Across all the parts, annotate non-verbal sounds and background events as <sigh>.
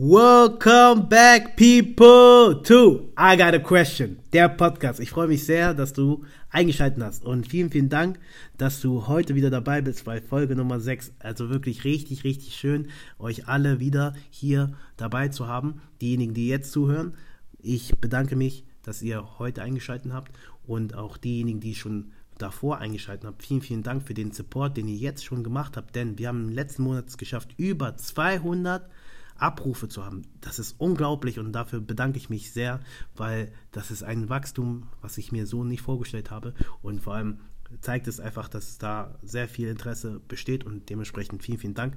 Welcome back, people, to I Got a Question, der Podcast. Ich freue mich sehr, dass du eingeschaltet hast und vielen, vielen Dank, dass du heute wieder dabei bist bei Folge Nummer 6. Also wirklich richtig, richtig schön, euch alle wieder hier dabei zu haben. Diejenigen, die jetzt zuhören, ich bedanke mich, dass ihr heute eingeschaltet habt und auch diejenigen, die schon davor eingeschaltet habt. Vielen, vielen Dank für den Support, den ihr jetzt schon gemacht habt, denn wir haben im letzten Monat es geschafft, über 200 Abrufe zu haben. Das ist unglaublich und dafür bedanke ich mich sehr, weil das ist ein Wachstum, was ich mir so nicht vorgestellt habe und vor allem zeigt es einfach, dass da sehr viel Interesse besteht und dementsprechend vielen, vielen Dank.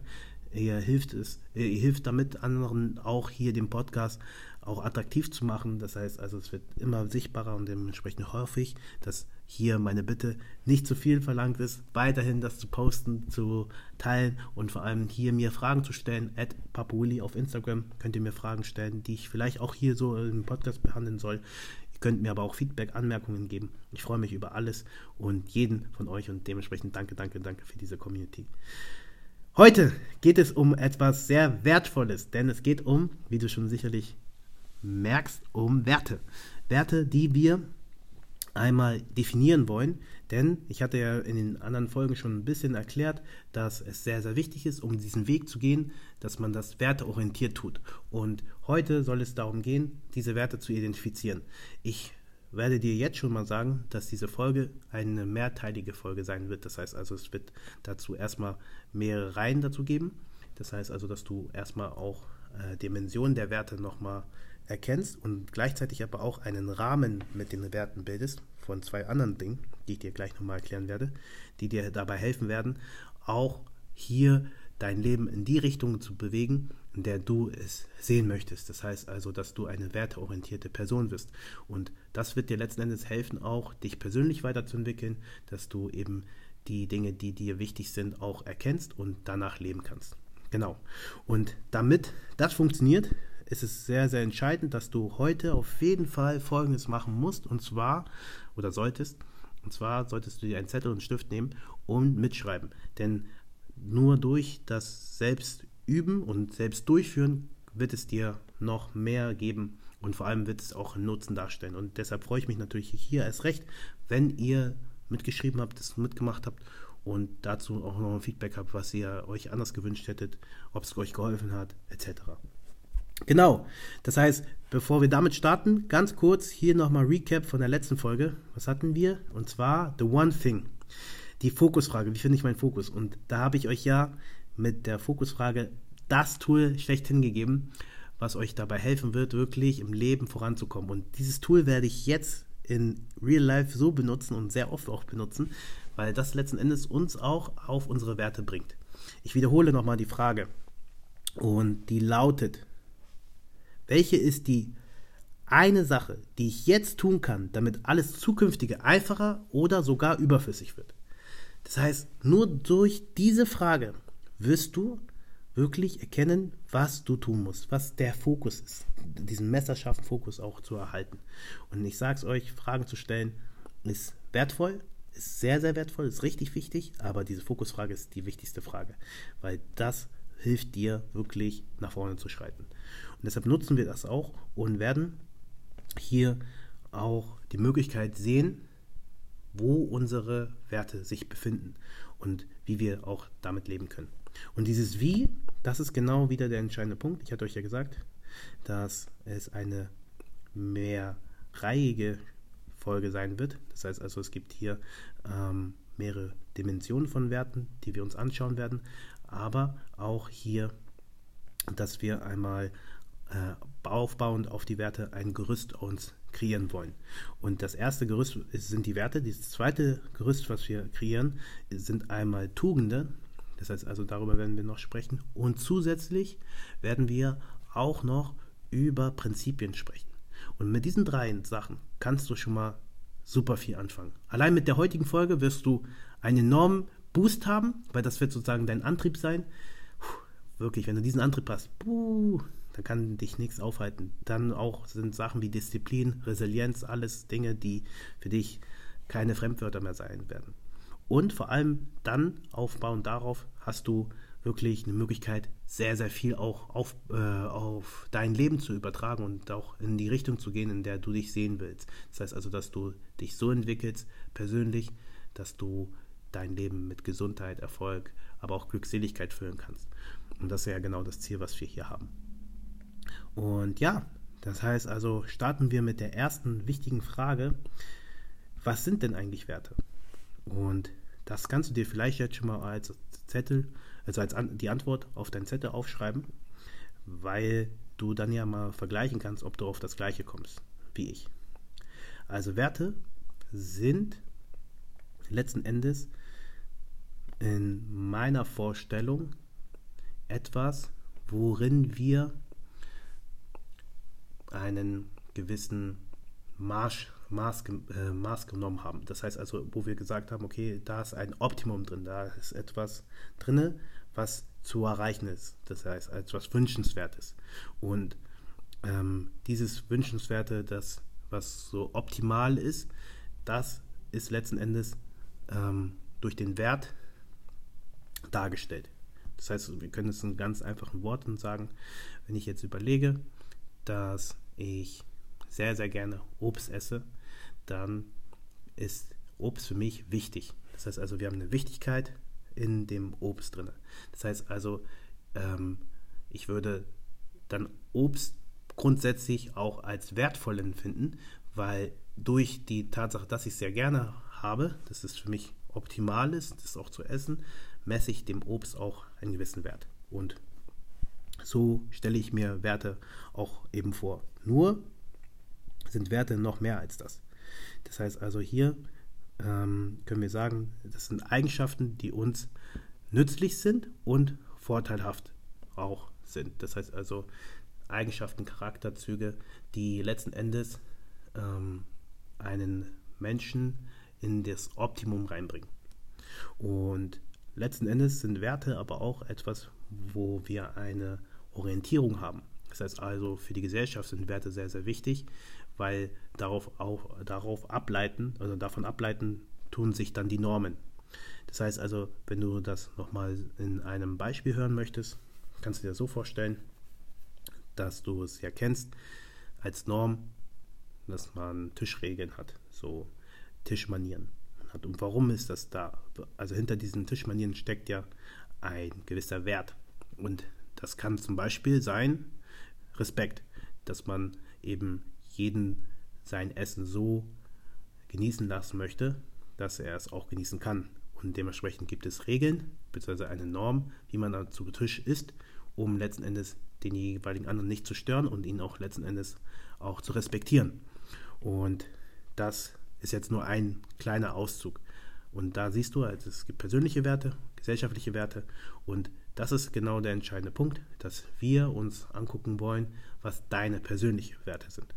Ihr hilft es, ihr hilft damit anderen auch hier den Podcast auch attraktiv zu machen. Das heißt also, es wird immer sichtbarer und dementsprechend ich, dass hier meine Bitte nicht zu viel verlangt ist, weiterhin das zu posten, zu teilen und vor allem hier mir Fragen zu stellen. At Papuuli auf Instagram könnt ihr mir Fragen stellen, die ich vielleicht auch hier so im Podcast behandeln soll. Ihr könnt mir aber auch Feedback, Anmerkungen geben. Ich freue mich über alles und jeden von euch und dementsprechend danke, danke, danke für diese Community. Heute geht es um etwas sehr Wertvolles, denn es geht um, wie du schon sicherlich merkst, um Werte. Werte, die wir einmal definieren wollen, denn ich hatte ja in den anderen Folgen schon ein bisschen erklärt, dass es sehr, sehr wichtig ist, um diesen Weg zu gehen, dass man das werteorientiert tut. Und heute soll es darum gehen, diese Werte zu identifizieren. Ich werde dir jetzt schon mal sagen, dass diese Folge eine mehrteilige Folge sein wird. Das heißt also, es wird dazu erstmal mehrere Reihen dazu geben. Das heißt also, dass du erstmal auch äh, Dimensionen der Werte nochmal erkennst und gleichzeitig aber auch einen Rahmen mit den Werten bildest von zwei anderen Dingen, die ich dir gleich nochmal erklären werde, die dir dabei helfen werden, auch hier dein Leben in die Richtung zu bewegen, in der du es sehen möchtest. Das heißt also, dass du eine werteorientierte Person wirst. Und das wird dir letzten Endes helfen, auch dich persönlich weiterzuentwickeln, dass du eben die Dinge, die dir wichtig sind, auch erkennst und danach leben kannst. Genau. Und damit das funktioniert, ist es sehr, sehr entscheidend, dass du heute auf jeden Fall Folgendes machen musst, und zwar, oder solltest, und zwar solltest du dir einen Zettel und einen Stift nehmen und mitschreiben. Denn nur durch das Selbstüben und Selbstdurchführen wird es dir noch mehr geben und vor allem wird es auch einen Nutzen darstellen. Und deshalb freue ich mich natürlich hier erst recht, wenn ihr mitgeschrieben habt, das mitgemacht habt und dazu auch noch ein Feedback habt, was ihr euch anders gewünscht hättet, ob es euch geholfen hat, etc. Genau. Das heißt, bevor wir damit starten, ganz kurz hier nochmal Recap von der letzten Folge. Was hatten wir? Und zwar The One Thing. Die Fokusfrage. Wie finde ich meinen Fokus? Und da habe ich euch ja mit der Fokusfrage das Tool schlechthin gegeben, was euch dabei helfen wird, wirklich im Leben voranzukommen. Und dieses Tool werde ich jetzt in Real Life so benutzen und sehr oft auch benutzen, weil das letzten Endes uns auch auf unsere Werte bringt. Ich wiederhole nochmal die Frage. Und die lautet, welche ist die eine Sache, die ich jetzt tun kann, damit alles zukünftige einfacher oder sogar überflüssig wird? Das heißt, nur durch diese Frage wirst du wirklich erkennen, was du tun musst, was der Fokus ist, diesen messerscharfen Fokus auch zu erhalten. Und ich sage es euch, Fragen zu stellen ist wertvoll, ist sehr, sehr wertvoll, ist richtig wichtig, aber diese Fokusfrage ist die wichtigste Frage, weil das hilft dir wirklich nach vorne zu schreiten. Und deshalb nutzen wir das auch und werden hier auch die Möglichkeit sehen, wo unsere Werte sich befinden und wie wir auch damit leben können. Und dieses Wie, das ist genau wieder der entscheidende Punkt. Ich hatte euch ja gesagt, dass es eine mehrreihige Folge sein wird. Das heißt also, es gibt hier ähm, mehrere Dimensionen von Werten, die wir uns anschauen werden, aber auch hier, dass wir einmal äh, aufbauend auf die Werte ein Gerüst uns kreieren wollen. Und das erste Gerüst sind die Werte. Das zweite Gerüst, was wir kreieren, sind einmal Tugende. Das heißt also, darüber werden wir noch sprechen. Und zusätzlich werden wir auch noch über Prinzipien sprechen. Und mit diesen drei Sachen kannst du schon mal super viel anfangen. Allein mit der heutigen Folge wirst du einen enormen Boost haben, weil das wird sozusagen dein Antrieb sein. Puh, wirklich, wenn du diesen Antrieb hast, puh, dann kann dich nichts aufhalten. Dann auch sind Sachen wie Disziplin, Resilienz, alles Dinge, die für dich keine Fremdwörter mehr sein werden. Und vor allem dann aufbauend darauf hast du wirklich eine Möglichkeit, sehr, sehr viel auch auf, äh, auf dein Leben zu übertragen und auch in die Richtung zu gehen, in der du dich sehen willst. Das heißt also, dass du dich so entwickelst, persönlich, dass du dein Leben mit Gesundheit, Erfolg, aber auch Glückseligkeit füllen kannst. Und das ist ja genau das Ziel, was wir hier haben. Und ja, das heißt also, starten wir mit der ersten wichtigen Frage. Was sind denn eigentlich Werte? Und das kannst du dir vielleicht jetzt schon mal als Zettel, also als an, die Antwort auf deinen Zettel aufschreiben, weil du dann ja mal vergleichen kannst, ob du auf das Gleiche kommst wie ich. Also Werte sind letzten Endes in meiner Vorstellung etwas, worin wir einen gewissen Marsch, Maß, äh, Maß genommen haben. Das heißt also, wo wir gesagt haben, okay, da ist ein Optimum drin, da ist etwas drin, was zu erreichen ist. Das heißt, etwas Wünschenswertes. Und ähm, dieses Wünschenswerte, das, was so optimal ist, das ist letzten Endes ähm, durch den Wert dargestellt. Das heißt, wir können es in ganz einfachen Worten sagen, wenn ich jetzt überlege, dass ich sehr, sehr gerne Obst esse, dann ist Obst für mich wichtig. Das heißt also, wir haben eine Wichtigkeit in dem Obst drin. Das heißt also, ähm, ich würde dann Obst grundsätzlich auch als wertvoll empfinden, weil durch die Tatsache, dass ich es sehr gerne habe, dass es für mich optimal ist, das auch zu essen, messe ich dem Obst auch einen gewissen Wert. Und so stelle ich mir Werte auch eben vor. Nur sind Werte noch mehr als das. Das heißt also hier ähm, können wir sagen, das sind Eigenschaften, die uns nützlich sind und vorteilhaft auch sind. Das heißt also Eigenschaften, Charakterzüge, die letzten Endes ähm, einen Menschen in das Optimum reinbringen. Und letzten Endes sind Werte aber auch etwas, wo wir eine Orientierung haben. Das heißt also, für die Gesellschaft sind Werte sehr, sehr wichtig, weil darauf, auch, darauf ableiten, also davon ableiten, tun sich dann die Normen. Das heißt also, wenn du das nochmal in einem Beispiel hören möchtest, kannst du dir so vorstellen, dass du es ja kennst als Norm, dass man Tischregeln hat, so Tischmanieren hat. Und warum ist das da? Also hinter diesen Tischmanieren steckt ja ein gewisser Wert. Und das kann zum Beispiel sein Respekt, dass man eben jeden sein Essen so genießen lassen möchte, dass er es auch genießen kann. Und dementsprechend gibt es Regeln bzw. eine Norm, wie man zu Tisch isst, um letzten Endes den jeweiligen anderen nicht zu stören und ihn auch letzten Endes auch zu respektieren. Und das ist jetzt nur ein kleiner Auszug. Und da siehst du, also es gibt persönliche Werte, gesellschaftliche Werte und das ist genau der entscheidende Punkt, dass wir uns angucken wollen, was deine persönlichen Werte sind.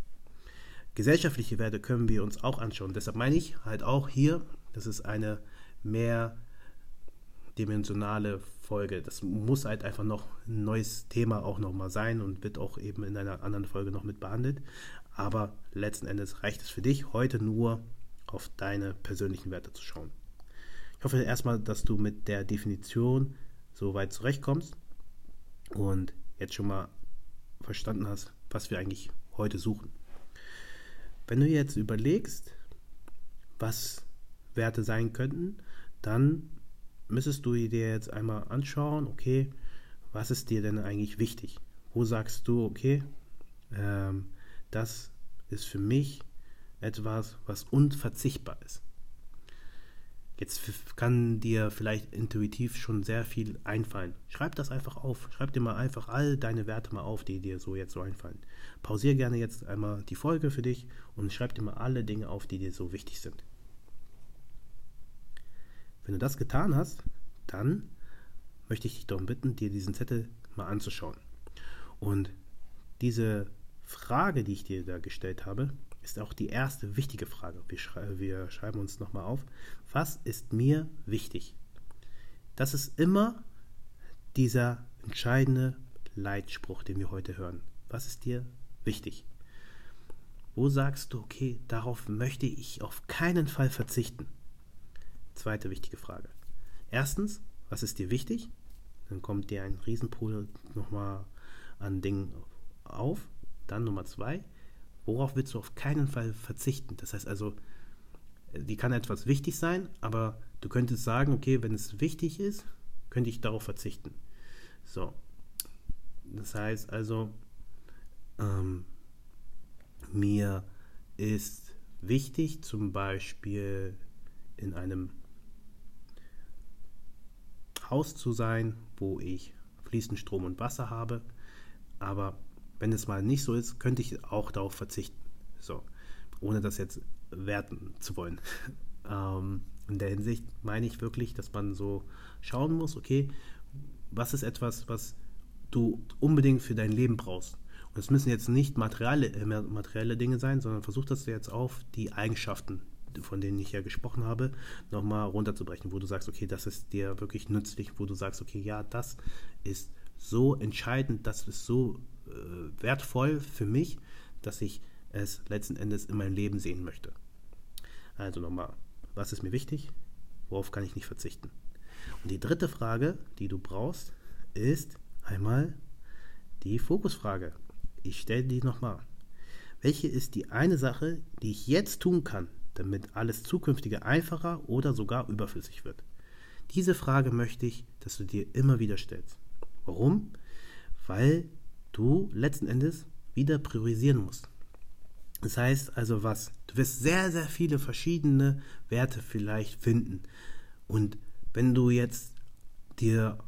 Gesellschaftliche Werte können wir uns auch anschauen. Deshalb meine ich halt auch hier, das ist eine mehrdimensionale Folge. Das muss halt einfach noch ein neues Thema auch nochmal sein und wird auch eben in einer anderen Folge noch mit behandelt. Aber letzten Endes reicht es für dich heute nur auf deine persönlichen Werte zu schauen. Ich hoffe erstmal, dass du mit der Definition so weit zurechtkommst und jetzt schon mal verstanden hast, was wir eigentlich heute suchen. Wenn du jetzt überlegst, was Werte sein könnten, dann müsstest du dir jetzt einmal anschauen, okay, was ist dir denn eigentlich wichtig? Wo sagst du, okay, ähm, das ist für mich etwas, was unverzichtbar ist. Jetzt kann dir vielleicht intuitiv schon sehr viel einfallen. Schreib das einfach auf. Schreib dir mal einfach all deine Werte mal auf, die dir so jetzt so einfallen. Pausier gerne jetzt einmal die Folge für dich und schreib dir mal alle Dinge auf, die dir so wichtig sind. Wenn du das getan hast, dann möchte ich dich darum bitten, dir diesen Zettel mal anzuschauen. Und diese Frage, die ich dir da gestellt habe, ist auch die erste wichtige Frage. Wir, schrei wir schreiben uns nochmal auf. Was ist mir wichtig? Das ist immer dieser entscheidende Leitspruch, den wir heute hören. Was ist dir wichtig? Wo sagst du, okay, darauf möchte ich auf keinen Fall verzichten? Zweite wichtige Frage. Erstens, was ist dir wichtig? dann kommt dir ein Riesenpool nochmal an Dingen auf. Dann Nummer zwei, worauf willst du auf keinen Fall verzichten? Das heißt also, die kann etwas wichtig sein, aber du könntest sagen, okay, wenn es wichtig ist, könnte ich darauf verzichten. So. Das heißt also, ähm, mir ist wichtig, zum Beispiel in einem Haus zu sein, wo ich fließend Strom und Wasser habe. Aber wenn es mal nicht so ist, könnte ich auch darauf verzichten. So, ohne das jetzt werten zu wollen. <laughs> ähm, in der Hinsicht meine ich wirklich, dass man so schauen muss, okay, was ist etwas, was du unbedingt für dein Leben brauchst? Und es müssen jetzt nicht materielle, äh, materielle Dinge sein, sondern versuch das jetzt auf die Eigenschaften, von denen ich ja gesprochen habe, nochmal runterzubrechen, wo du sagst, okay, das ist dir wirklich nützlich, wo du sagst, okay, ja, das ist so entscheidend, das ist so wertvoll für mich, dass ich es letzten Endes in meinem Leben sehen möchte. Also nochmal, was ist mir wichtig? Worauf kann ich nicht verzichten? Und die dritte Frage, die du brauchst, ist einmal die Fokusfrage. Ich stelle die nochmal. Welche ist die eine Sache, die ich jetzt tun kann, damit alles zukünftige einfacher oder sogar überflüssig wird? Diese Frage möchte ich, dass du dir immer wieder stellst. Warum? Weil du letzten Endes wieder priorisieren musst. Das heißt also was? Du wirst sehr, sehr viele verschiedene Werte vielleicht finden. Und wenn du jetzt dir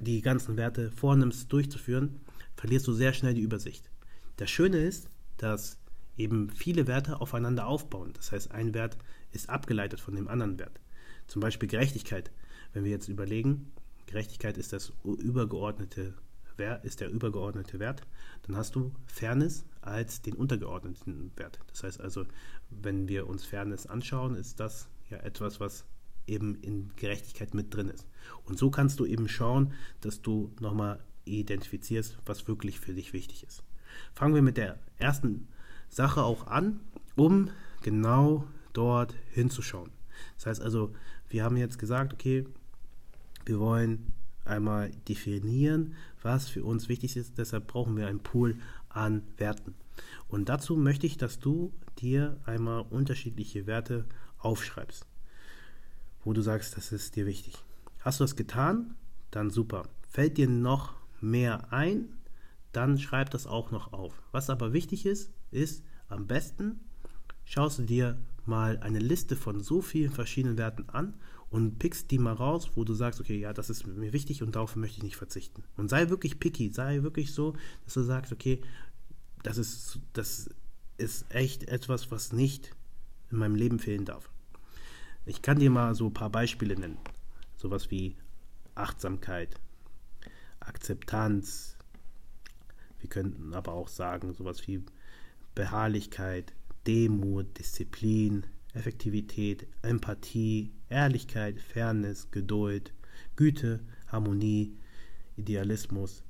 die ganzen Werte vornimmst durchzuführen, verlierst du sehr schnell die Übersicht. Das Schöne ist, dass eben viele Werte aufeinander aufbauen. Das heißt, ein Wert ist abgeleitet von dem anderen Wert. Zum Beispiel Gerechtigkeit. Wenn wir jetzt überlegen, Gerechtigkeit ist das übergeordnete Wert, ist der übergeordnete Wert, dann hast du Fairness als den untergeordneten Wert. Das heißt also, wenn wir uns Fairness anschauen, ist das ja etwas, was eben in Gerechtigkeit mit drin ist. Und so kannst du eben schauen, dass du nochmal identifizierst, was wirklich für dich wichtig ist. Fangen wir mit der ersten Sache auch an, um genau dort hinzuschauen. Das heißt also, wir haben jetzt gesagt, okay, wir wollen einmal definieren, was für uns wichtig ist. Deshalb brauchen wir einen Pool an Werten. Und dazu möchte ich, dass du dir einmal unterschiedliche Werte aufschreibst, wo du sagst, das ist dir wichtig. Hast du das getan? Dann super. Fällt dir noch mehr ein? Dann schreib das auch noch auf. Was aber wichtig ist, ist am besten schaust du dir mal eine Liste von so vielen verschiedenen Werten an und pickst die mal raus, wo du sagst, okay, ja, das ist mir wichtig und darauf möchte ich nicht verzichten. Und sei wirklich picky, sei wirklich so, dass du sagst, okay, das ist, das ist echt etwas, was nicht in meinem Leben fehlen darf. Ich kann dir mal so ein paar Beispiele nennen. Sowas wie Achtsamkeit, Akzeptanz. Wir könnten aber auch sagen, sowas wie Beharrlichkeit, Demut, Disziplin, Effektivität, Empathie, Ehrlichkeit, Fairness, Geduld, Güte, Harmonie, Idealismus,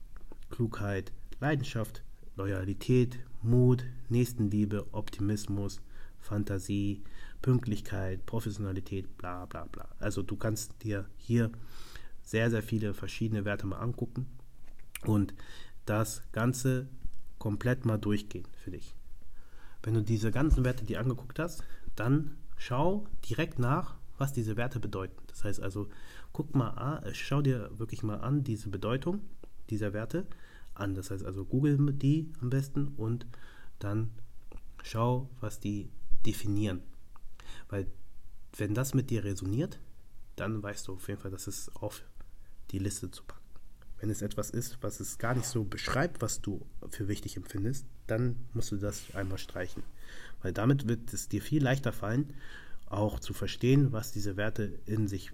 Klugheit, Leidenschaft, Loyalität, Mut, Nächstenliebe, Optimismus, Fantasie, Pünktlichkeit, Professionalität, bla bla bla. Also du kannst dir hier sehr, sehr viele verschiedene Werte mal angucken und das Ganze komplett mal durchgehen für dich. Wenn du diese ganzen Werte dir angeguckt hast, dann schau direkt nach, was diese Werte bedeuten. Das heißt also, guck mal, äh, schau dir wirklich mal an diese Bedeutung dieser Werte an. Das heißt also, google die am besten und dann schau, was die definieren. Weil wenn das mit dir resoniert, dann weißt du auf jeden Fall, dass es auf die Liste zu packen. Wenn es etwas ist, was es gar nicht so beschreibt, was du für wichtig empfindest, dann musst du das einmal streichen. Weil damit wird es dir viel leichter fallen, auch zu verstehen, was diese Werte in sich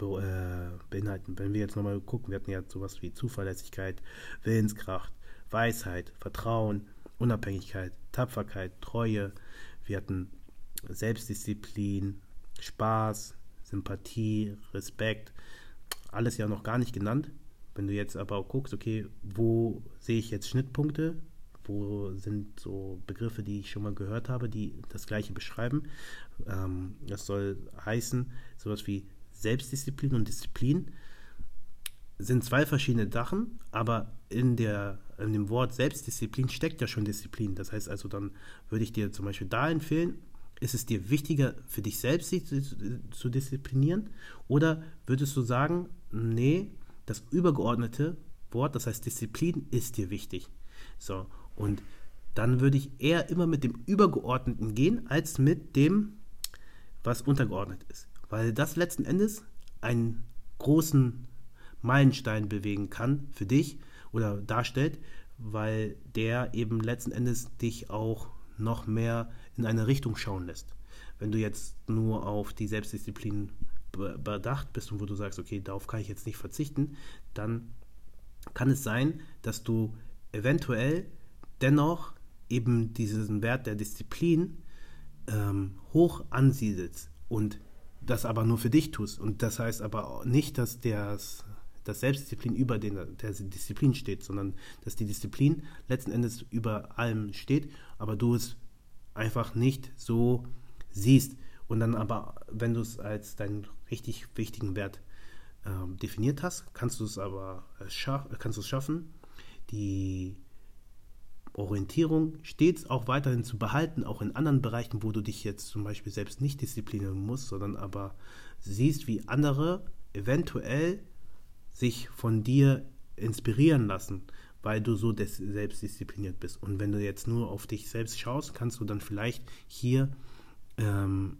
äh, beinhalten. Wenn wir jetzt nochmal gucken, wir hatten ja sowas wie Zuverlässigkeit, Willenskraft, Weisheit, Vertrauen, Unabhängigkeit, Tapferkeit, Treue, wir hatten Selbstdisziplin, Spaß, Sympathie, Respekt, alles ja noch gar nicht genannt. Wenn du jetzt aber guckst, okay, wo sehe ich jetzt Schnittpunkte? Wo sind so Begriffe, die ich schon mal gehört habe, die das gleiche beschreiben? Ähm, das soll heißen, sowas wie Selbstdisziplin und Disziplin sind zwei verschiedene Sachen, aber in, der, in dem Wort Selbstdisziplin steckt ja schon Disziplin. Das heißt also, dann würde ich dir zum Beispiel da empfehlen, ist es dir wichtiger, für dich selbst zu disziplinieren? Oder würdest du sagen, nee, das übergeordnete Wort, das heißt Disziplin, ist dir wichtig? So, und dann würde ich eher immer mit dem Übergeordneten gehen, als mit dem, was untergeordnet ist. Weil das letzten Endes einen großen Meilenstein bewegen kann für dich oder darstellt, weil der eben letzten Endes dich auch noch mehr in eine Richtung schauen lässt. Wenn du jetzt nur auf die Selbstdisziplin bedacht bist und wo du sagst, okay, darauf kann ich jetzt nicht verzichten, dann kann es sein, dass du eventuell dennoch eben diesen Wert der Disziplin ähm, hoch ansiedelst und das aber nur für dich tust. Und das heißt aber nicht, dass das, das Selbstdisziplin über den, der Disziplin steht, sondern dass die Disziplin letzten Endes über allem steht, aber du es einfach nicht so siehst. Und dann aber, wenn du es als deinen richtig wichtigen Wert äh, definiert hast, kannst du es aber äh, schaff, kannst du es schaffen, die Orientierung stets auch weiterhin zu behalten, auch in anderen Bereichen, wo du dich jetzt zum Beispiel selbst nicht disziplinieren musst, sondern aber siehst, wie andere eventuell sich von dir inspirieren lassen, weil du so selbst diszipliniert bist. Und wenn du jetzt nur auf dich selbst schaust, kannst du dann vielleicht hier ähm,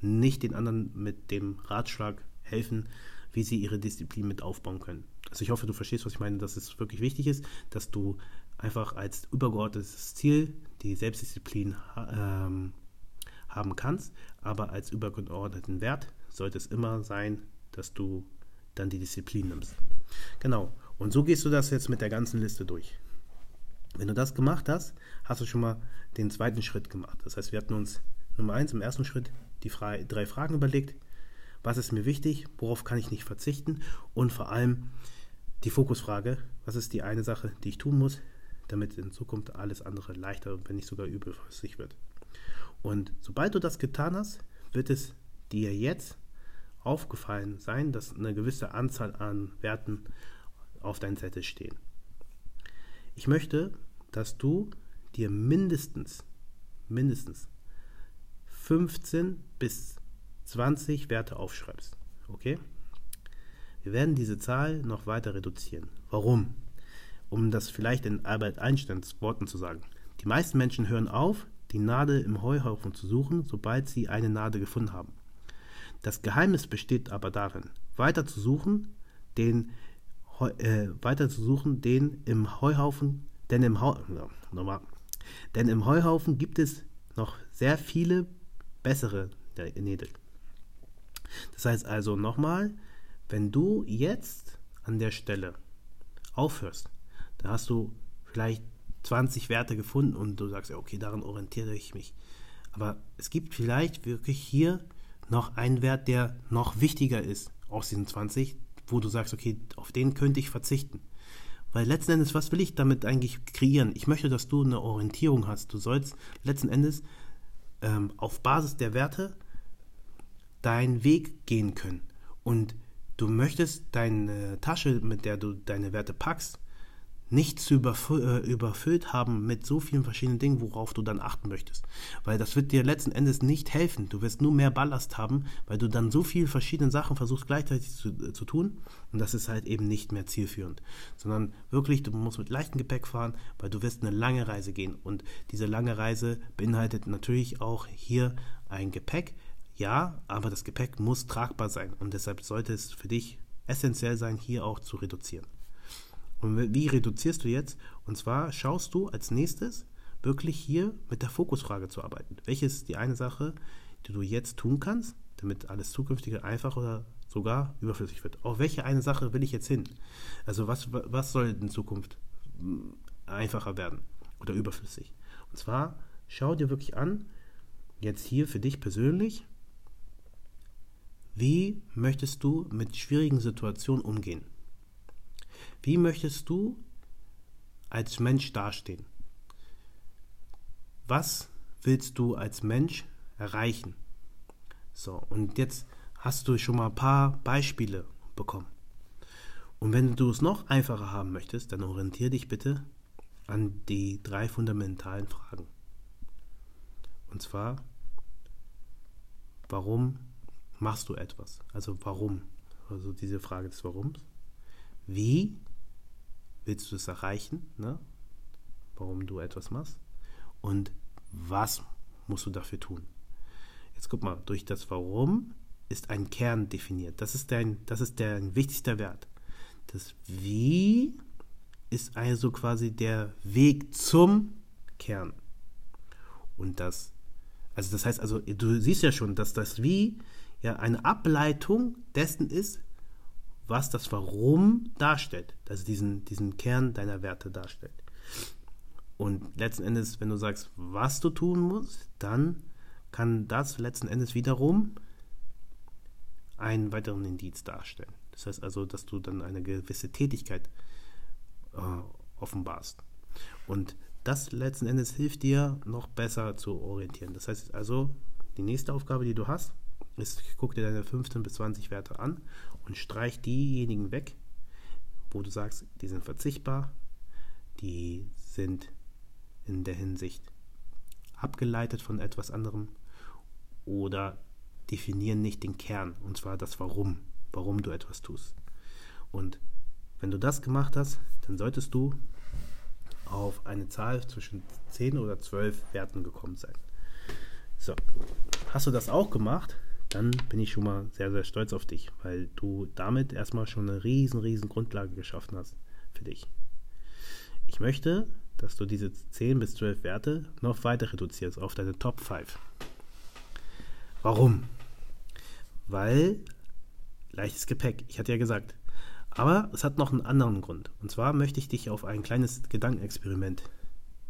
nicht den anderen mit dem Ratschlag helfen, wie sie ihre Disziplin mit aufbauen können. Also ich hoffe, du verstehst, was ich meine, dass es wirklich wichtig ist, dass du einfach als übergeordnetes Ziel die Selbstdisziplin ähm, haben kannst, aber als übergeordneten Wert sollte es immer sein, dass du dann die Disziplin nimmst. Genau. Und so gehst du das jetzt mit der ganzen Liste durch. Wenn du das gemacht hast, hast du schon mal den zweiten Schritt gemacht. Das heißt, wir hatten uns Nummer eins im ersten Schritt die drei Fragen überlegt. Was ist mir wichtig? Worauf kann ich nicht verzichten? Und vor allem die Fokusfrage. Was ist die eine Sache, die ich tun muss, damit in Zukunft alles andere leichter, wenn nicht sogar überflüssig wird? Und sobald du das getan hast, wird es dir jetzt aufgefallen sein, dass eine gewisse Anzahl an Werten auf deinem Zettel stehen. Ich möchte, dass du dir mindestens, mindestens 15 bis 20 Werte aufschreibst. Okay? Wir werden diese Zahl noch weiter reduzieren. Warum? Um das vielleicht in Albert Einsteins Worten zu sagen. Die meisten Menschen hören auf, die Nadel im Heuhaufen zu suchen, sobald sie eine Nadel gefunden haben. Das Geheimnis besteht aber darin, weiter zu suchen, den äh, weiter zu suchen, den im Heuhaufen, denn im, Heu, ja, denn im Heuhaufen gibt es noch sehr viele bessere Nägel. Das heißt also nochmal, wenn du jetzt an der Stelle aufhörst, dann hast du vielleicht 20 Werte gefunden und du sagst, ja, okay, daran orientiere ich mich. Aber es gibt vielleicht wirklich hier noch einen Wert, der noch wichtiger ist aus diesen 20, wo du sagst, okay, auf den könnte ich verzichten. Weil letzten Endes, was will ich damit eigentlich kreieren? Ich möchte, dass du eine Orientierung hast. Du sollst letzten Endes ähm, auf Basis der Werte deinen Weg gehen können. Und du möchtest deine Tasche, mit der du deine Werte packst, nicht zu äh, überfüllt haben mit so vielen verschiedenen Dingen, worauf du dann achten möchtest. Weil das wird dir letzten Endes nicht helfen. Du wirst nur mehr Ballast haben, weil du dann so viele verschiedene Sachen versuchst gleichzeitig zu, äh, zu tun. Und das ist halt eben nicht mehr zielführend. Sondern wirklich, du musst mit leichtem Gepäck fahren, weil du wirst eine lange Reise gehen. Und diese lange Reise beinhaltet natürlich auch hier ein Gepäck. Ja, aber das Gepäck muss tragbar sein. Und deshalb sollte es für dich essentiell sein, hier auch zu reduzieren. Und wie reduzierst du jetzt? Und zwar schaust du als nächstes wirklich hier mit der Fokusfrage zu arbeiten. Welche ist die eine Sache, die du jetzt tun kannst, damit alles zukünftige einfach oder sogar überflüssig wird? Auf welche eine Sache will ich jetzt hin? Also was, was soll in Zukunft hm, einfacher werden oder überflüssig? Und zwar schau dir wirklich an, jetzt hier für dich persönlich, wie möchtest du mit schwierigen Situationen umgehen? Wie möchtest du als Mensch dastehen? Was willst du als Mensch erreichen? So, und jetzt hast du schon mal ein paar Beispiele bekommen. Und wenn du es noch einfacher haben möchtest, dann orientiere dich bitte an die drei fundamentalen Fragen. Und zwar, warum machst du etwas? Also warum? Also diese Frage des Warums. Wie willst du es erreichen? Ne? Warum du etwas machst? Und was musst du dafür tun? Jetzt guck mal, durch das Warum ist ein Kern definiert. Das ist dein, das ist der wichtigste Wert. Das Wie ist also quasi der Weg zum Kern. Und das, also das heißt also, du siehst ja schon, dass das Wie ja eine Ableitung dessen ist, was das Warum darstellt. Also diesen, diesen Kern deiner Werte darstellt. Und letzten Endes, wenn du sagst, was du tun musst, dann kann das letzten Endes wiederum einen weiteren Indiz darstellen. Das heißt also, dass du dann eine gewisse Tätigkeit äh, offenbarst. Und das letzten Endes hilft dir noch besser zu orientieren. Das heißt also, die nächste Aufgabe, die du hast, ist, guck dir deine 15 bis 20 Werte an und streich diejenigen weg, wo du sagst, die sind verzichtbar, die sind in der Hinsicht abgeleitet von etwas anderem oder definieren nicht den Kern, und zwar das Warum, warum du etwas tust. Und wenn du das gemacht hast, dann solltest du auf eine Zahl zwischen 10 oder 12 Werten gekommen sein. So, hast du das auch gemacht, dann bin ich schon mal sehr, sehr stolz auf dich, weil du damit erstmal schon eine riesen, riesen Grundlage geschaffen hast für dich. Ich möchte, dass du diese 10 bis 12 Werte noch weiter reduzierst auf deine Top 5. Warum? Weil leichtes Gepäck. Ich hatte ja gesagt. Aber es hat noch einen anderen Grund. Und zwar möchte ich dich auf ein kleines Gedankenexperiment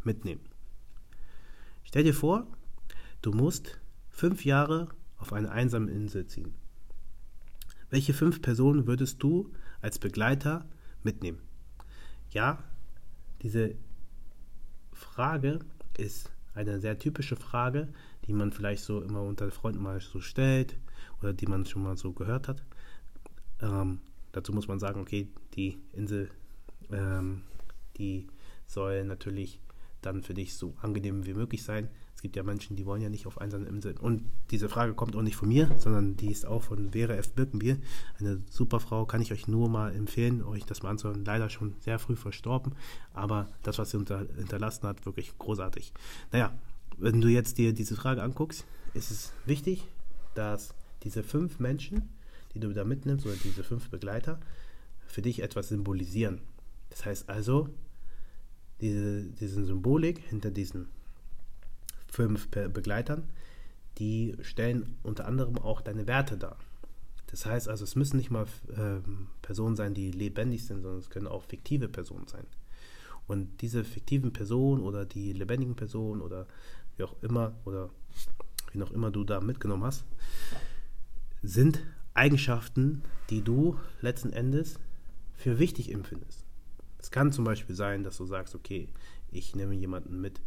mitnehmen. Stell dir vor, du musst fünf Jahre auf eine einsame Insel ziehen. Welche fünf Personen würdest du als Begleiter mitnehmen? Ja, diese Frage ist eine sehr typische Frage, die man vielleicht so immer unter Freunden mal so stellt oder die man schon mal so gehört hat. Ähm, dazu muss man sagen, okay, die Insel, ähm, die soll natürlich dann für dich so angenehm wie möglich sein. Es gibt ja Menschen, die wollen ja nicht auf einsamen Inseln. Und diese Frage kommt auch nicht von mir, sondern die ist auch von Vera F. Birkenbier. Eine super Frau, kann ich euch nur mal empfehlen, euch das mal anzuhören. Leider schon sehr früh verstorben, aber das, was sie hinterlassen hat, wirklich großartig. Naja, wenn du jetzt dir diese Frage anguckst, ist es wichtig, dass diese fünf Menschen, die du da mitnimmst, oder diese fünf Begleiter, für dich etwas symbolisieren. Das heißt also, diese, diese Symbolik hinter diesen fünf Begleitern, die stellen unter anderem auch deine Werte dar. Das heißt also, es müssen nicht mal äh, Personen sein, die lebendig sind, sondern es können auch fiktive Personen sein. Und diese fiktiven Personen oder die lebendigen Personen oder wie auch immer oder wie auch immer du da mitgenommen hast, sind Eigenschaften, die du letzten Endes für wichtig empfindest. Es kann zum Beispiel sein, dass du sagst, okay, ich nehme jemanden mit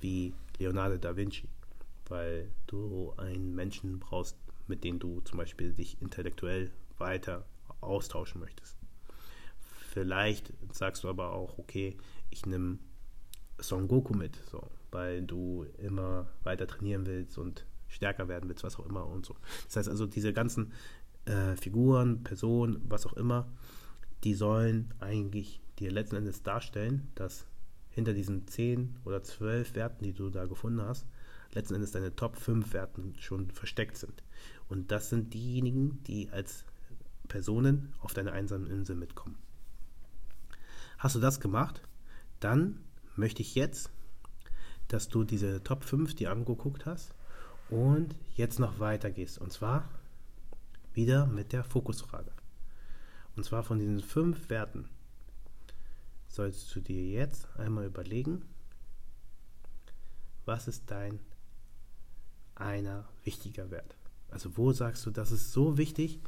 wie Leonardo da Vinci, weil du einen Menschen brauchst, mit dem du zum Beispiel dich intellektuell weiter austauschen möchtest. Vielleicht sagst du aber auch, okay, ich nehme Son Goku mit, so, weil du immer weiter trainieren willst und stärker werden willst, was auch immer und so. Das heißt also, diese ganzen äh, Figuren, Personen, was auch immer, die sollen eigentlich dir letzten Endes darstellen, dass hinter diesen 10 oder 12 Werten, die du da gefunden hast, letzten Endes deine Top 5 Werten schon versteckt sind. Und das sind diejenigen, die als Personen auf deiner einsamen Insel mitkommen. Hast du das gemacht? Dann möchte ich jetzt, dass du diese Top 5 dir angeguckt hast und jetzt noch weiter gehst. Und zwar wieder mit der Fokusfrage. Und zwar von diesen fünf Werten sollst du dir jetzt einmal überlegen, was ist dein einer wichtiger Wert? Also wo sagst du, das ist so wichtig,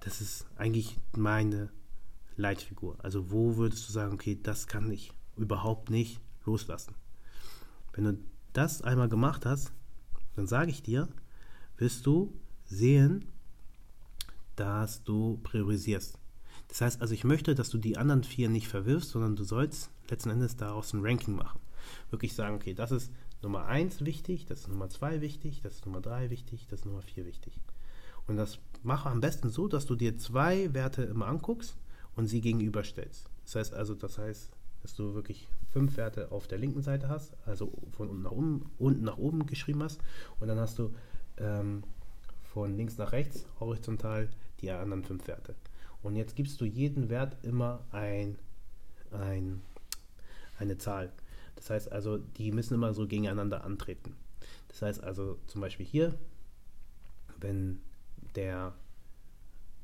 das ist eigentlich meine Leitfigur. Also wo würdest du sagen, okay, das kann ich überhaupt nicht loslassen. Wenn du das einmal gemacht hast, dann sage ich dir, wirst du sehen, dass du priorisierst. Das heißt also, ich möchte, dass du die anderen vier nicht verwirfst, sondern du sollst letzten Endes daraus ein Ranking machen. Wirklich sagen, okay, das ist Nummer 1 wichtig, das ist Nummer 2 wichtig, das ist Nummer 3 wichtig, das ist Nummer 4 wichtig. Und das mache am besten so, dass du dir zwei Werte immer anguckst und sie gegenüberstellst. Das heißt also, das heißt, dass du wirklich fünf Werte auf der linken Seite hast, also von unten nach, oben, unten nach oben geschrieben hast und dann hast du ähm, von links nach rechts horizontal die anderen fünf Werte. Und jetzt gibst du jeden Wert immer ein, ein, eine Zahl. Das heißt also, die müssen immer so gegeneinander antreten. Das heißt also zum Beispiel hier, wenn der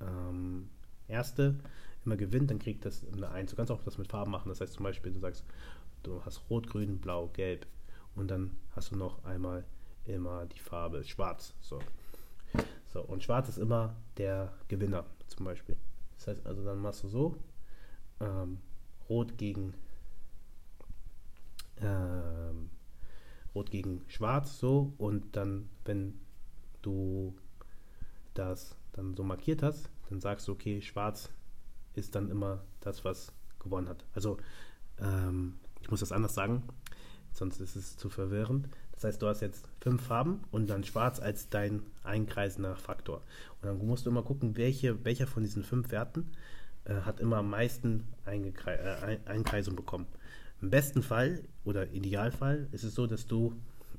ähm, erste immer gewinnt, dann kriegt das eine 1. Du kannst auch das mit Farben machen. Das heißt zum Beispiel, du sagst, du hast Rot, Grün, Blau, Gelb und dann hast du noch einmal immer die Farbe Schwarz. So. so und Schwarz ist immer der Gewinner zum Beispiel. Das heißt also, dann machst du so, ähm, Rot gegen ähm, Rot gegen Schwarz so und dann, wenn du das dann so markiert hast, dann sagst du, okay, Schwarz ist dann immer das, was gewonnen hat. Also, ähm, ich muss das anders sagen, sonst ist es zu verwirrend. Das heißt, du hast jetzt fünf Farben und dann schwarz als dein einkreisender Faktor. Und dann musst du immer gucken, welche, welcher von diesen fünf Werten äh, hat immer am meisten Eingekre äh, Einkreisung bekommen. Im besten Fall oder Idealfall ist es so, dass du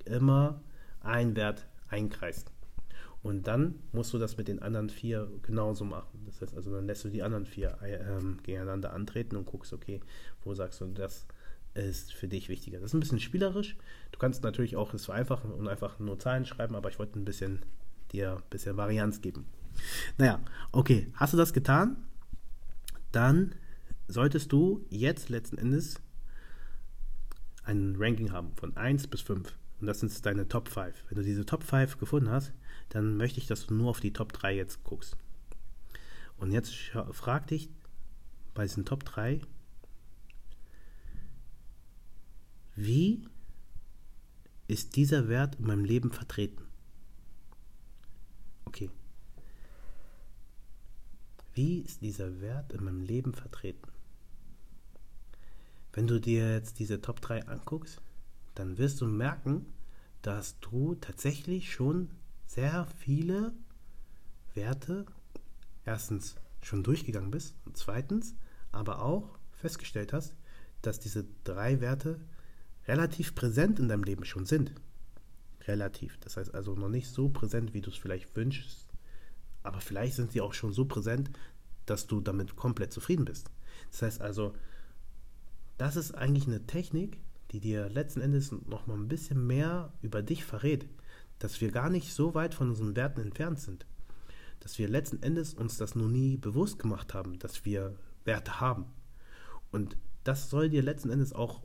immer einen Wert einkreist. Und dann musst du das mit den anderen vier genauso machen. Das heißt also, dann lässt du die anderen vier ähm, gegeneinander antreten und guckst, okay, wo sagst du, das ist für dich wichtiger. Das ist ein bisschen spielerisch. Du kannst natürlich auch es vereinfachen und einfach nur Zahlen schreiben, aber ich wollte ein bisschen dir ein bisschen Varianz geben. Naja, okay, hast du das getan? Dann solltest du jetzt letzten Endes ein Ranking haben von 1 bis 5. Und das sind deine Top 5. Wenn du diese Top 5 gefunden hast, dann möchte ich, dass du nur auf die Top 3 jetzt guckst. Und jetzt frag dich bei diesen Top 3, wie ist dieser Wert in meinem Leben vertreten? Okay. Wie ist dieser Wert in meinem Leben vertreten? Wenn du dir jetzt diese Top 3 anguckst, dann wirst du merken, dass du tatsächlich schon sehr viele Werte erstens schon durchgegangen bist und zweitens aber auch festgestellt hast, dass diese drei Werte relativ präsent in deinem Leben schon sind. Relativ. Das heißt also noch nicht so präsent, wie du es vielleicht wünschst, aber vielleicht sind sie auch schon so präsent, dass du damit komplett zufrieden bist. Das heißt also, das ist eigentlich eine Technik, die dir letzten Endes noch mal ein bisschen mehr über dich verrät, dass wir gar nicht so weit von unseren Werten entfernt sind, dass wir letzten Endes uns das noch nie bewusst gemacht haben, dass wir Werte haben. Und das soll dir letzten Endes auch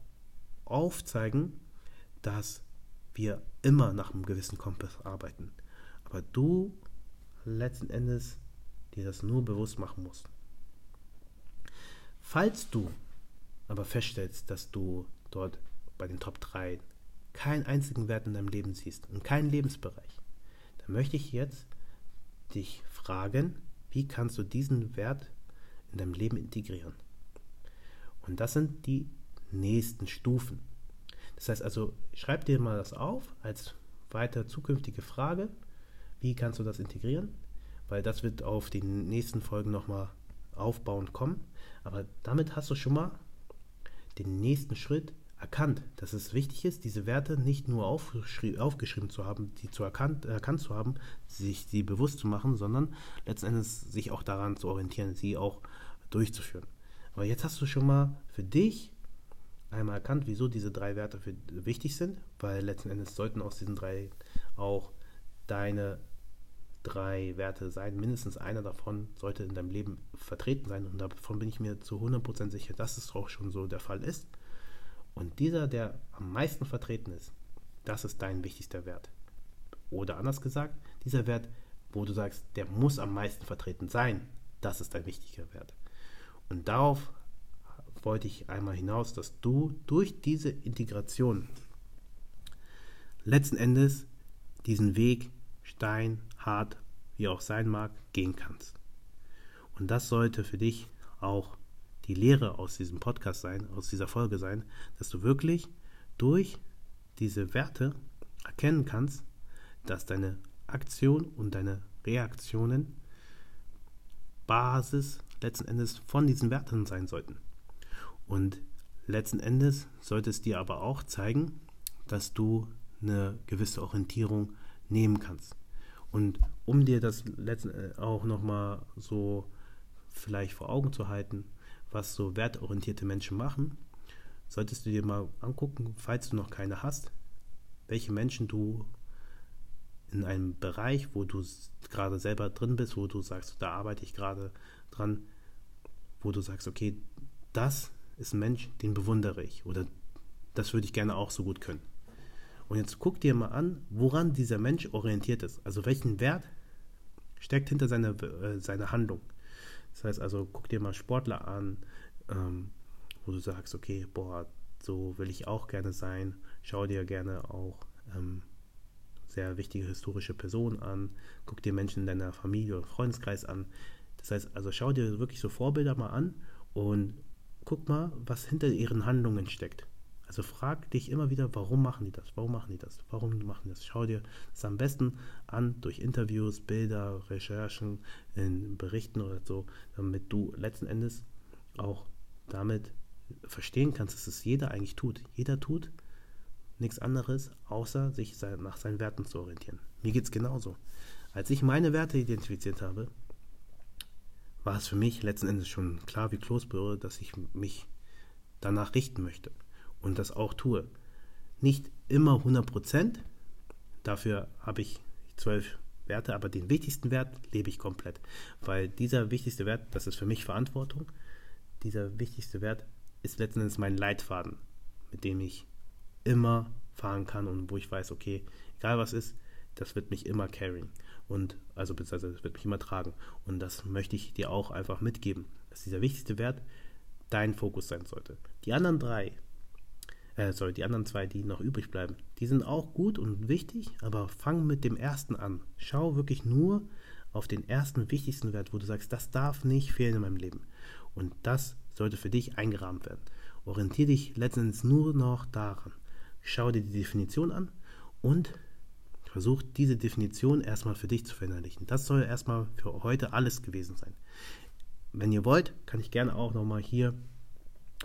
aufzeigen, dass wir immer nach einem gewissen Kompass arbeiten. Aber du letzten Endes dir das nur bewusst machen musst. Falls du aber feststellst, dass du dort bei den Top 3 keinen einzigen Wert in deinem Leben siehst und keinen Lebensbereich, dann möchte ich jetzt dich fragen, wie kannst du diesen Wert in deinem Leben integrieren? Und das sind die nächsten Stufen. Das heißt also, schreib dir mal das auf als weiter zukünftige Frage. Wie kannst du das integrieren? Weil das wird auf die nächsten Folgen nochmal aufbauend kommen. Aber damit hast du schon mal den nächsten Schritt erkannt, dass es wichtig ist, diese Werte nicht nur aufgeschrieben zu haben, die zu erkannt, erkannt zu haben, sich sie bewusst zu machen, sondern letzten Endes sich auch daran zu orientieren, sie auch durchzuführen. Aber jetzt hast du schon mal für dich einmal erkannt, wieso diese drei Werte für, wichtig sind, weil letzten Endes sollten aus diesen drei auch deine drei Werte sein. Mindestens einer davon sollte in deinem Leben vertreten sein und davon bin ich mir zu 100% sicher, dass es auch schon so der Fall ist. Und dieser, der am meisten vertreten ist, das ist dein wichtigster Wert. Oder anders gesagt, dieser Wert, wo du sagst, der muss am meisten vertreten sein, das ist dein wichtiger Wert. Und darauf wollte ich einmal hinaus, dass du durch diese Integration letzten Endes diesen Weg stein, hart, wie auch sein mag, gehen kannst. Und das sollte für dich auch die Lehre aus diesem Podcast sein, aus dieser Folge sein, dass du wirklich durch diese Werte erkennen kannst, dass deine Aktion und deine Reaktionen Basis letzten Endes von diesen Werten sein sollten. Und letzten Endes sollte es dir aber auch zeigen, dass du eine gewisse Orientierung nehmen kannst. Und um dir das letzten äh, auch nochmal so vielleicht vor Augen zu halten, was so wertorientierte Menschen machen, solltest du dir mal angucken, falls du noch keine hast, welche Menschen du in einem Bereich, wo du gerade selber drin bist, wo du sagst, da arbeite ich gerade dran, wo du sagst, okay, das ist ein Mensch, den bewundere ich oder das würde ich gerne auch so gut können. Und jetzt guck dir mal an, woran dieser Mensch orientiert ist. Also welchen Wert steckt hinter seiner, äh, seiner Handlung. Das heißt also, guck dir mal Sportler an, ähm, wo du sagst, okay, boah, so will ich auch gerne sein. Schau dir gerne auch ähm, sehr wichtige historische Personen an. Guck dir Menschen in deiner Familie oder Freundeskreis an. Das heißt, also schau dir wirklich so Vorbilder mal an und guck mal, was hinter ihren Handlungen steckt. Also frag dich immer wieder, warum machen die das? Warum machen die das? Warum machen die das? Schau dir das am besten an durch Interviews, Bilder, Recherchen, in Berichten oder so, damit du letzten Endes auch damit verstehen kannst, dass es jeder eigentlich tut. Jeder tut nichts anderes, außer sich nach seinen Werten zu orientieren. Mir geht es genauso. Als ich meine Werte identifiziert habe, war es für mich letzten Endes schon klar wie Kloßbrühe, dass ich mich danach richten möchte und das auch tue. Nicht immer 100% dafür habe ich zwölf Werte, aber den wichtigsten Wert lebe ich komplett, weil dieser wichtigste Wert, das ist für mich Verantwortung, dieser wichtigste Wert ist letzten Endes mein Leitfaden, mit dem ich immer fahren kann und wo ich weiß, okay, egal was ist, das wird mich immer carryen und also beziehungsweise das wird mich immer tragen und das möchte ich dir auch einfach mitgeben, dass dieser wichtigste Wert dein Fokus sein sollte. Die anderen drei äh, sorry, die anderen zwei, die noch übrig bleiben, die sind auch gut und wichtig, aber fang mit dem ersten an. Schau wirklich nur auf den ersten wichtigsten Wert, wo du sagst, das darf nicht fehlen in meinem Leben. Und das sollte für dich eingerahmt werden. Orientiere dich letztendlich nur noch daran. Schau dir die Definition an und versuch diese Definition erstmal für dich zu verinnerlichen. Das soll erstmal für heute alles gewesen sein. Wenn ihr wollt, kann ich gerne auch nochmal hier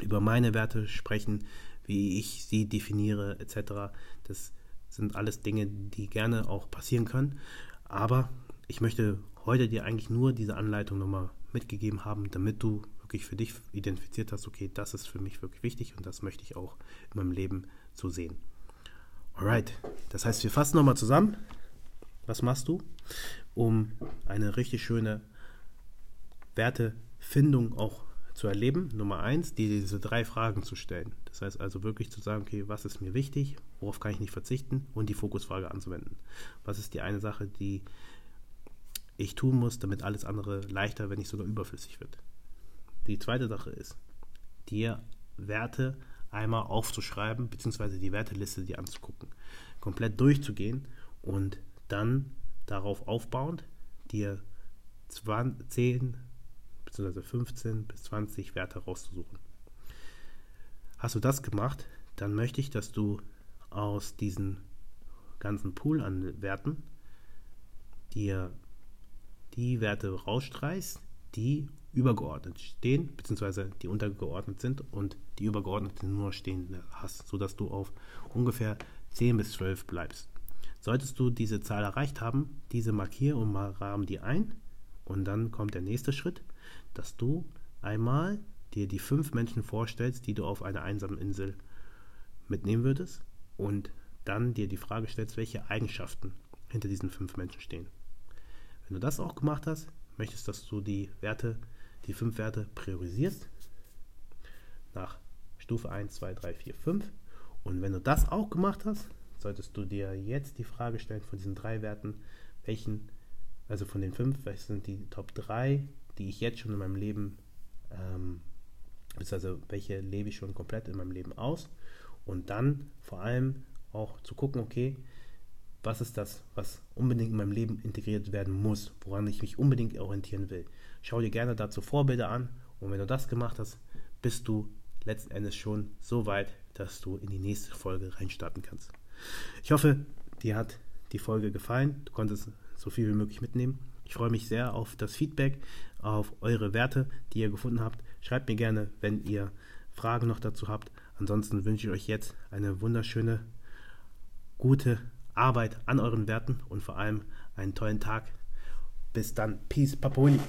über meine Werte sprechen, wie ich sie definiere, etc. Das sind alles Dinge, die gerne auch passieren können. Aber ich möchte heute dir eigentlich nur diese Anleitung nochmal mitgegeben haben, damit du wirklich für dich identifiziert hast, okay, das ist für mich wirklich wichtig und das möchte ich auch in meinem Leben so sehen. Alright, das heißt, wir fassen nochmal zusammen. Was machst du, um eine richtig schöne Wertefindung auch zu erleben. Nummer eins, dir diese drei Fragen zu stellen. Das heißt also wirklich zu sagen, okay, was ist mir wichtig, worauf kann ich nicht verzichten und die Fokusfrage anzuwenden. Was ist die eine Sache, die ich tun muss, damit alles andere leichter, wenn nicht sogar überflüssig wird. Die zweite Sache ist, dir Werte einmal aufzuschreiben, beziehungsweise die Werteliste dir anzugucken, komplett durchzugehen und dann darauf aufbauend dir 10, beziehungsweise 15 bis 20 Werte rauszusuchen. Hast du das gemacht, dann möchte ich, dass du aus diesem ganzen Pool an Werten dir die Werte rausstreichst, die übergeordnet stehen, beziehungsweise die untergeordnet sind und die übergeordneten nur stehen hast, sodass du auf ungefähr 10 bis 12 bleibst. Solltest du diese Zahl erreicht haben, diese markiere und rahmen die ein und dann kommt der nächste Schritt dass du einmal dir die fünf Menschen vorstellst, die du auf einer einsamen Insel mitnehmen würdest und dann dir die Frage stellst, welche Eigenschaften hinter diesen fünf Menschen stehen. Wenn du das auch gemacht hast, möchtest, dass du die Werte, die fünf Werte priorisierst nach Stufe 1, 2, 3, 4, 5. Und wenn du das auch gemacht hast, solltest du dir jetzt die Frage stellen von diesen drei Werten, welchen, also von den fünf, welche sind die Top 3 die ich jetzt schon in meinem Leben, ähm, beziehungsweise welche lebe ich schon komplett in meinem Leben aus und dann vor allem auch zu gucken, okay, was ist das, was unbedingt in meinem Leben integriert werden muss, woran ich mich unbedingt orientieren will. Schau dir gerne dazu Vorbilder an Und wenn du das gemacht hast, bist du letzten Endes schon so weit, dass du in die nächste Folge reinstarten kannst. Ich hoffe, dir hat die Folge gefallen. Du konntest so viel wie möglich mitnehmen. Ich freue mich sehr auf das Feedback, auf eure Werte, die ihr gefunden habt. Schreibt mir gerne, wenn ihr Fragen noch dazu habt. Ansonsten wünsche ich euch jetzt eine wunderschöne, gute Arbeit an euren Werten und vor allem einen tollen Tag. Bis dann. Peace, Paponi.